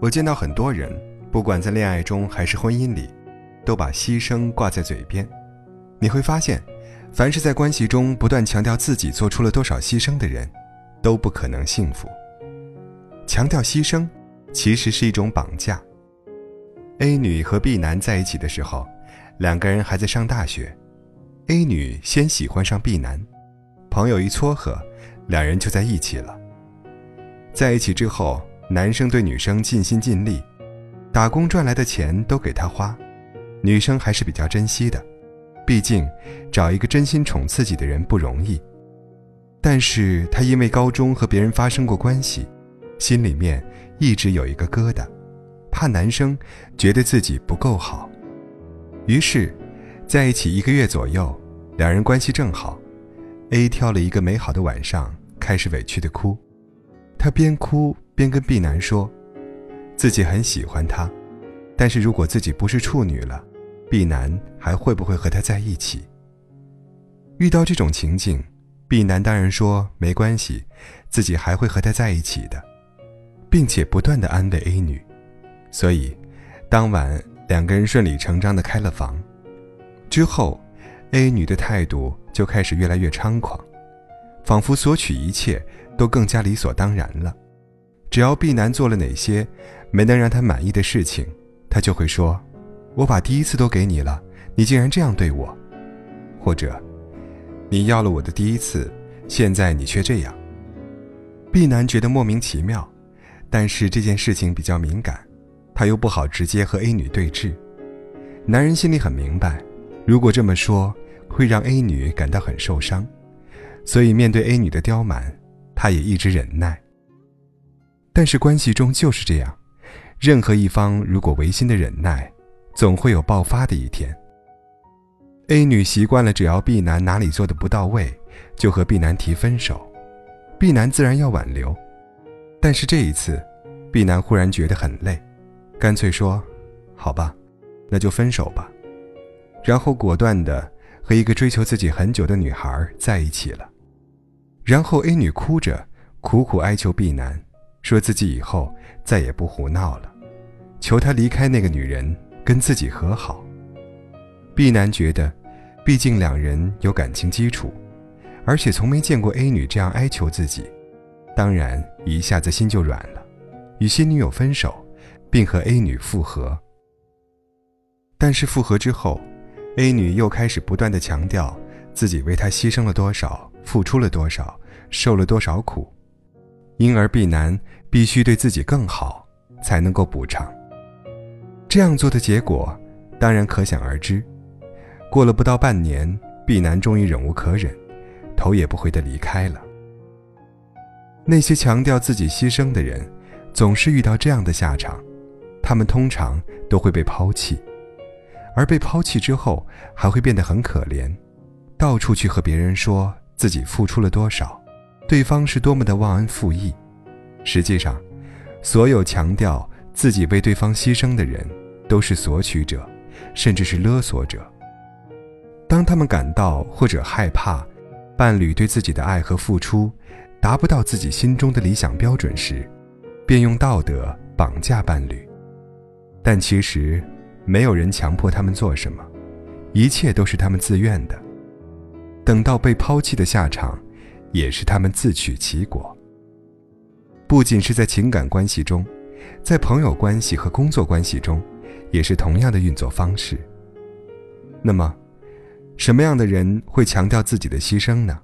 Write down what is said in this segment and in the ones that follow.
我见到很多人，不管在恋爱中还是婚姻里，都把牺牲挂在嘴边。你会发现，凡是在关系中不断强调自己做出了多少牺牲的人，都不可能幸福。强调牺牲，其实是一种绑架。A 女和 B 男在一起的时候，两个人还在上大学。A 女先喜欢上 B 男，朋友一撮合，两人就在一起了。在一起之后，男生对女生尽心尽力，打工赚来的钱都给她花，女生还是比较珍惜的，毕竟找一个真心宠自己的人不容易。但是她因为高中和别人发生过关系，心里面一直有一个疙瘩。怕男生觉得自己不够好，于是，在一起一个月左右，两人关系正好。A 挑了一个美好的晚上，开始委屈的哭。他边哭边跟 B 男说，自己很喜欢他，但是如果自己不是处女了，B 男还会不会和他在一起？遇到这种情境，B 男当然说没关系，自己还会和他在一起的，并且不断的安慰 A 女。所以，当晚两个人顺理成章的开了房。之后，A 女的态度就开始越来越猖狂，仿佛索取一切都更加理所当然了。只要 B 男做了哪些没能让她满意的事情，他就会说：“我把第一次都给你了，你竟然这样对我。”或者：“你要了我的第一次，现在你却这样。”B 男觉得莫名其妙，但是这件事情比较敏感。他又不好直接和 A 女对峙，男人心里很明白，如果这么说会让 A 女感到很受伤，所以面对 A 女的刁蛮，他也一直忍耐。但是关系中就是这样，任何一方如果违心的忍耐，总会有爆发的一天。A 女习惯了，只要 B 男哪里做的不到位，就和 B 男提分手，B 男自然要挽留，但是这一次，B 男忽然觉得很累。干脆说，好吧，那就分手吧，然后果断的和一个追求自己很久的女孩在一起了。然后 A 女哭着苦苦哀求 B 男，说自己以后再也不胡闹了，求他离开那个女人，跟自己和好。B 男觉得，毕竟两人有感情基础，而且从没见过 A 女这样哀求自己，当然一下子心就软了，与新女友分手。并和 A 女复合，但是复合之后，A 女又开始不断的强调自己为他牺牲了多少，付出了多少，受了多少苦，因而 B 男必须对自己更好，才能够补偿。这样做的结果，当然可想而知。过了不到半年，B 男终于忍无可忍，头也不回的离开了。那些强调自己牺牲的人，总是遇到这样的下场。他们通常都会被抛弃，而被抛弃之后还会变得很可怜，到处去和别人说自己付出了多少，对方是多么的忘恩负义。实际上，所有强调自己为对方牺牲的人，都是索取者，甚至是勒索者。当他们感到或者害怕伴侣对自己的爱和付出达不到自己心中的理想标准时，便用道德绑架伴侣。但其实，没有人强迫他们做什么，一切都是他们自愿的。等到被抛弃的下场，也是他们自取其果。不仅是在情感关系中，在朋友关系和工作关系中，也是同样的运作方式。那么，什么样的人会强调自己的牺牲呢？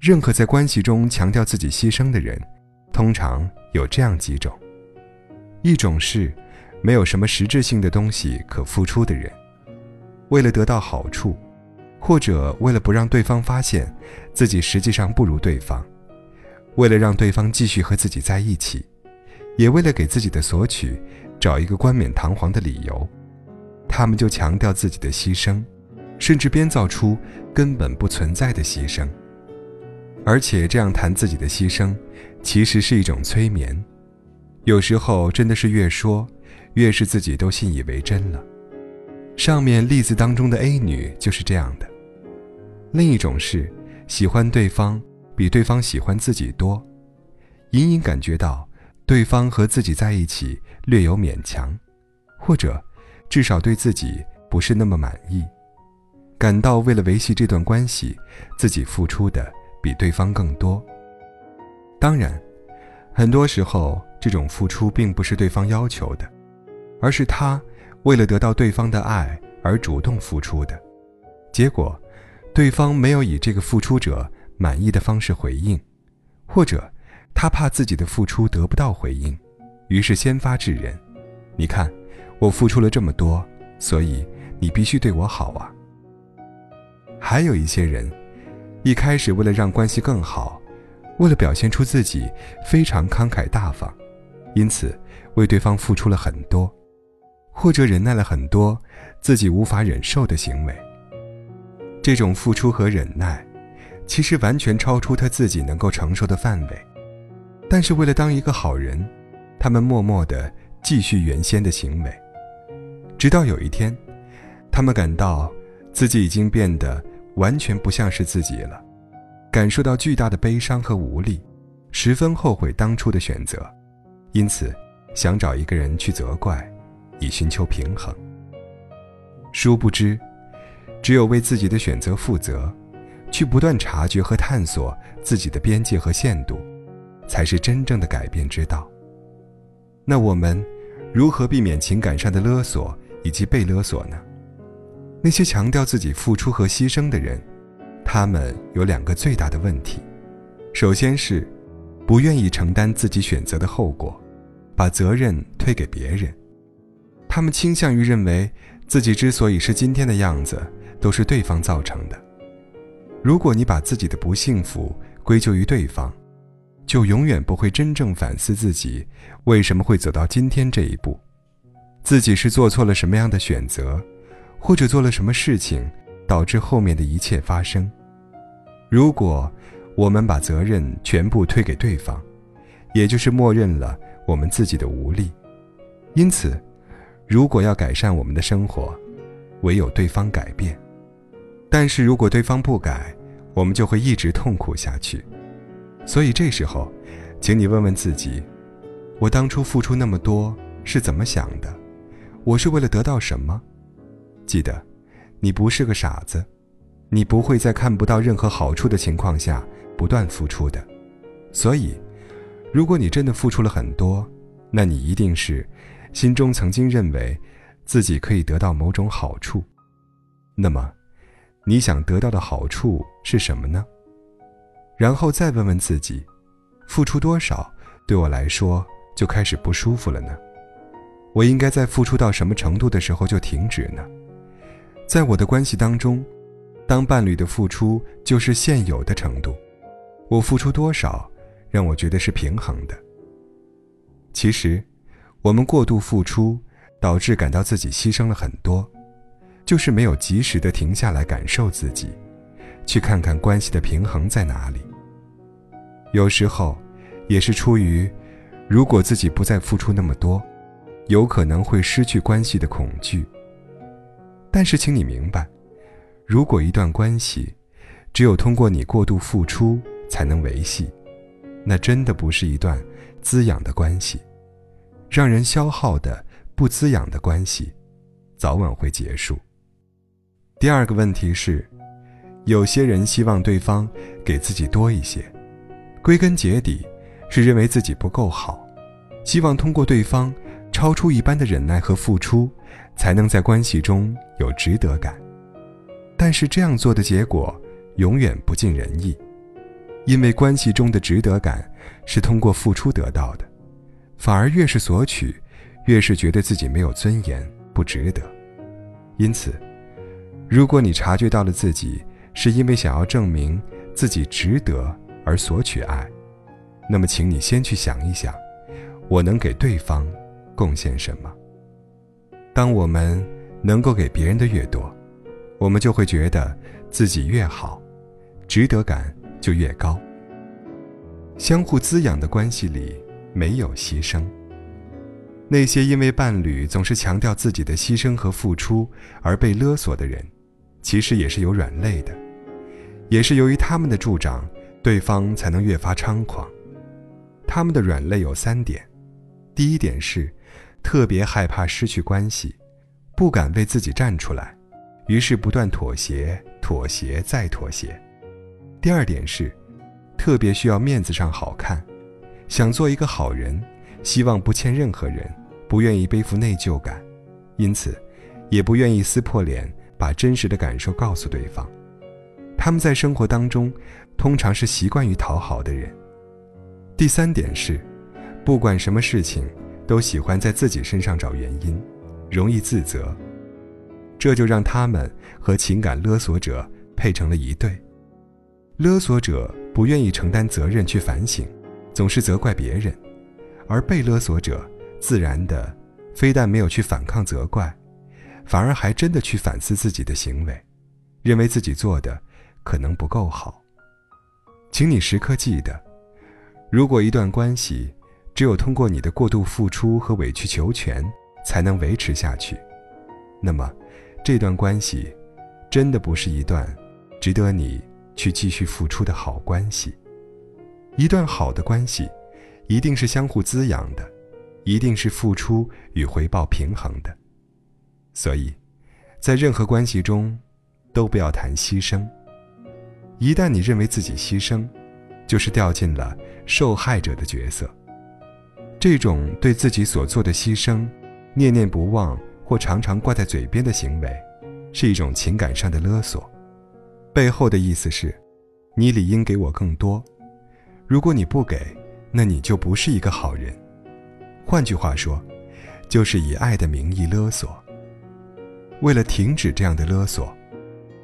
任何在关系中强调自己牺牲的人，通常有这样几种：一种是。没有什么实质性的东西可付出的人，为了得到好处，或者为了不让对方发现自己实际上不如对方，为了让对方继续和自己在一起，也为了给自己的索取找一个冠冕堂皇的理由，他们就强调自己的牺牲，甚至编造出根本不存在的牺牲，而且这样谈自己的牺牲，其实是一种催眠，有时候真的是越说。越是自己都信以为真了。上面例子当中的 A 女就是这样的。另一种是喜欢对方比对方喜欢自己多，隐隐感觉到对方和自己在一起略有勉强，或者至少对自己不是那么满意，感到为了维系这段关系，自己付出的比对方更多。当然，很多时候这种付出并不是对方要求的，而是他为了得到对方的爱而主动付出的，结果，对方没有以这个付出者满意的方式回应，或者。他怕自己的付出得不到回应，于是先发制人。你看，我付出了这么多，所以你必须对我好啊。还有一些人，一开始为了让关系更好，为了表现出自己非常慷慨大方，因此为对方付出了很多，或者忍耐了很多自己无法忍受的行为。这种付出和忍耐，其实完全超出他自己能够承受的范围。但是为了当一个好人，他们默默地继续原先的行为，直到有一天，他们感到自己已经变得完全不像是自己了，感受到巨大的悲伤和无力，十分后悔当初的选择，因此想找一个人去责怪，以寻求平衡。殊不知，只有为自己的选择负责，去不断察觉和探索自己的边界和限度。才是真正的改变之道。那我们如何避免情感上的勒索以及被勒索呢？那些强调自己付出和牺牲的人，他们有两个最大的问题：首先是不愿意承担自己选择的后果，把责任推给别人；他们倾向于认为自己之所以是今天的样子，都是对方造成的。如果你把自己的不幸福归咎于对方，就永远不会真正反思自己为什么会走到今天这一步，自己是做错了什么样的选择，或者做了什么事情导致后面的一切发生。如果我们把责任全部推给对方，也就是默认了我们自己的无力。因此，如果要改善我们的生活，唯有对方改变。但是如果对方不改，我们就会一直痛苦下去。所以这时候，请你问问自己：我当初付出那么多是怎么想的？我是为了得到什么？记得，你不是个傻子，你不会在看不到任何好处的情况下不断付出的。所以，如果你真的付出了很多，那你一定是心中曾经认为自己可以得到某种好处。那么，你想得到的好处是什么呢？然后再问问自己，付出多少对我来说就开始不舒服了呢？我应该在付出到什么程度的时候就停止呢？在我的关系当中，当伴侣的付出就是现有的程度，我付出多少让我觉得是平衡的？其实，我们过度付出导致感到自己牺牲了很多，就是没有及时的停下来感受自己，去看看关系的平衡在哪里。有时候，也是出于，如果自己不再付出那么多，有可能会失去关系的恐惧。但是，请你明白，如果一段关系，只有通过你过度付出才能维系，那真的不是一段滋养的关系。让人消耗的、不滋养的关系，早晚会结束。第二个问题是，有些人希望对方给自己多一些。归根结底，是认为自己不够好，希望通过对方超出一般的忍耐和付出，才能在关系中有值得感。但是这样做的结果永远不尽人意，因为关系中的值得感是通过付出得到的，反而越是索取，越是觉得自己没有尊严，不值得。因此，如果你察觉到了自己是因为想要证明自己值得。而索取爱，那么，请你先去想一想，我能给对方贡献什么？当我们能够给别人的越多，我们就会觉得自己越好，值得感就越高。相互滋养的关系里没有牺牲。那些因为伴侣总是强调自己的牺牲和付出而被勒索的人，其实也是有软肋的，也是由于他们的助长。对方才能越发猖狂。他们的软肋有三点：第一点是，特别害怕失去关系，不敢为自己站出来，于是不断妥协、妥协再妥协。第二点是，特别需要面子上好看，想做一个好人，希望不欠任何人，不愿意背负内疚感，因此，也不愿意撕破脸，把真实的感受告诉对方。他们在生活当中，通常是习惯于讨好的人。第三点是。不管什么事情，都喜欢在自己身上找原因，容易自责，这就让他们和情感勒索者配成了一对。勒索者不愿意承担责任去反省，总是责怪别人，而被勒索者自然的，非但没有去反抗责怪，反而还真的去反思自己的行为，认为自己做的可能不够好。请你时刻记得，如果一段关系，只有通过你的过度付出和委曲求全，才能维持下去。那么，这段关系真的不是一段值得你去继续付出的好关系。一段好的关系，一定是相互滋养的，一定是付出与回报平衡的。所以，在任何关系中，都不要谈牺牲。一旦你认为自己牺牲，就是掉进了受害者的角色。这种对自己所做的牺牲念念不忘或常常挂在嘴边的行为，是一种情感上的勒索。背后的意思是，你理应给我更多，如果你不给，那你就不是一个好人。换句话说，就是以爱的名义勒索。为了停止这样的勒索，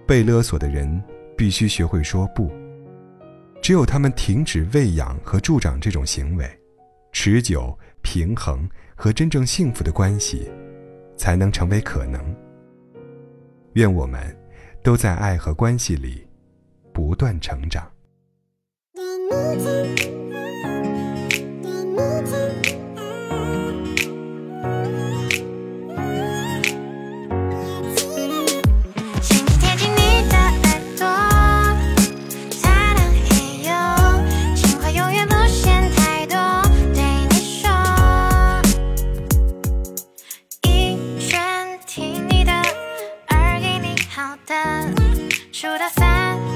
被勒索的人必须学会说不。只有他们停止喂养和助长这种行为。持久、平衡和真正幸福的关系，才能成为可能。愿我们都在爱和关系里不断成长。的，除了烦。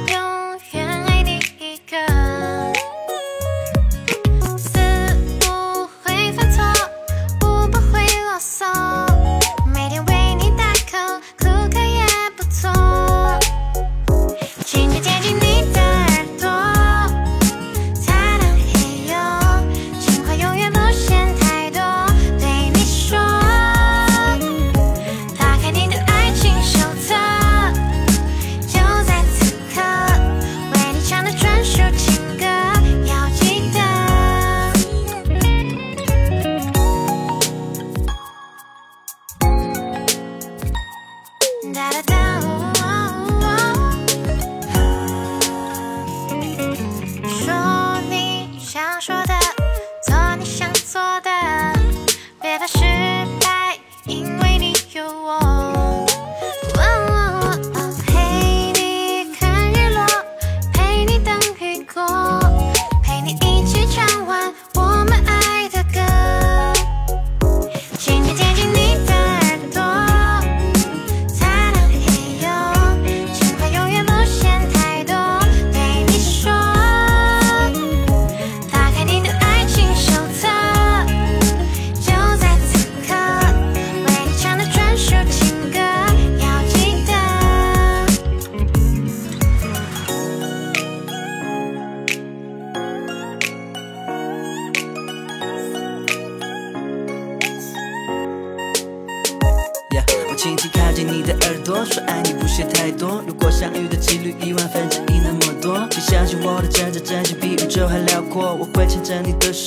in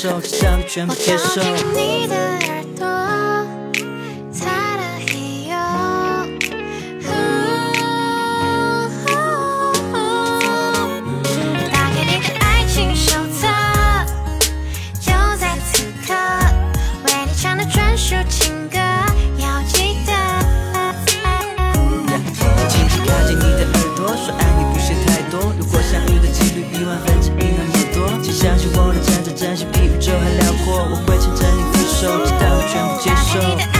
手，只想你全部接受。手。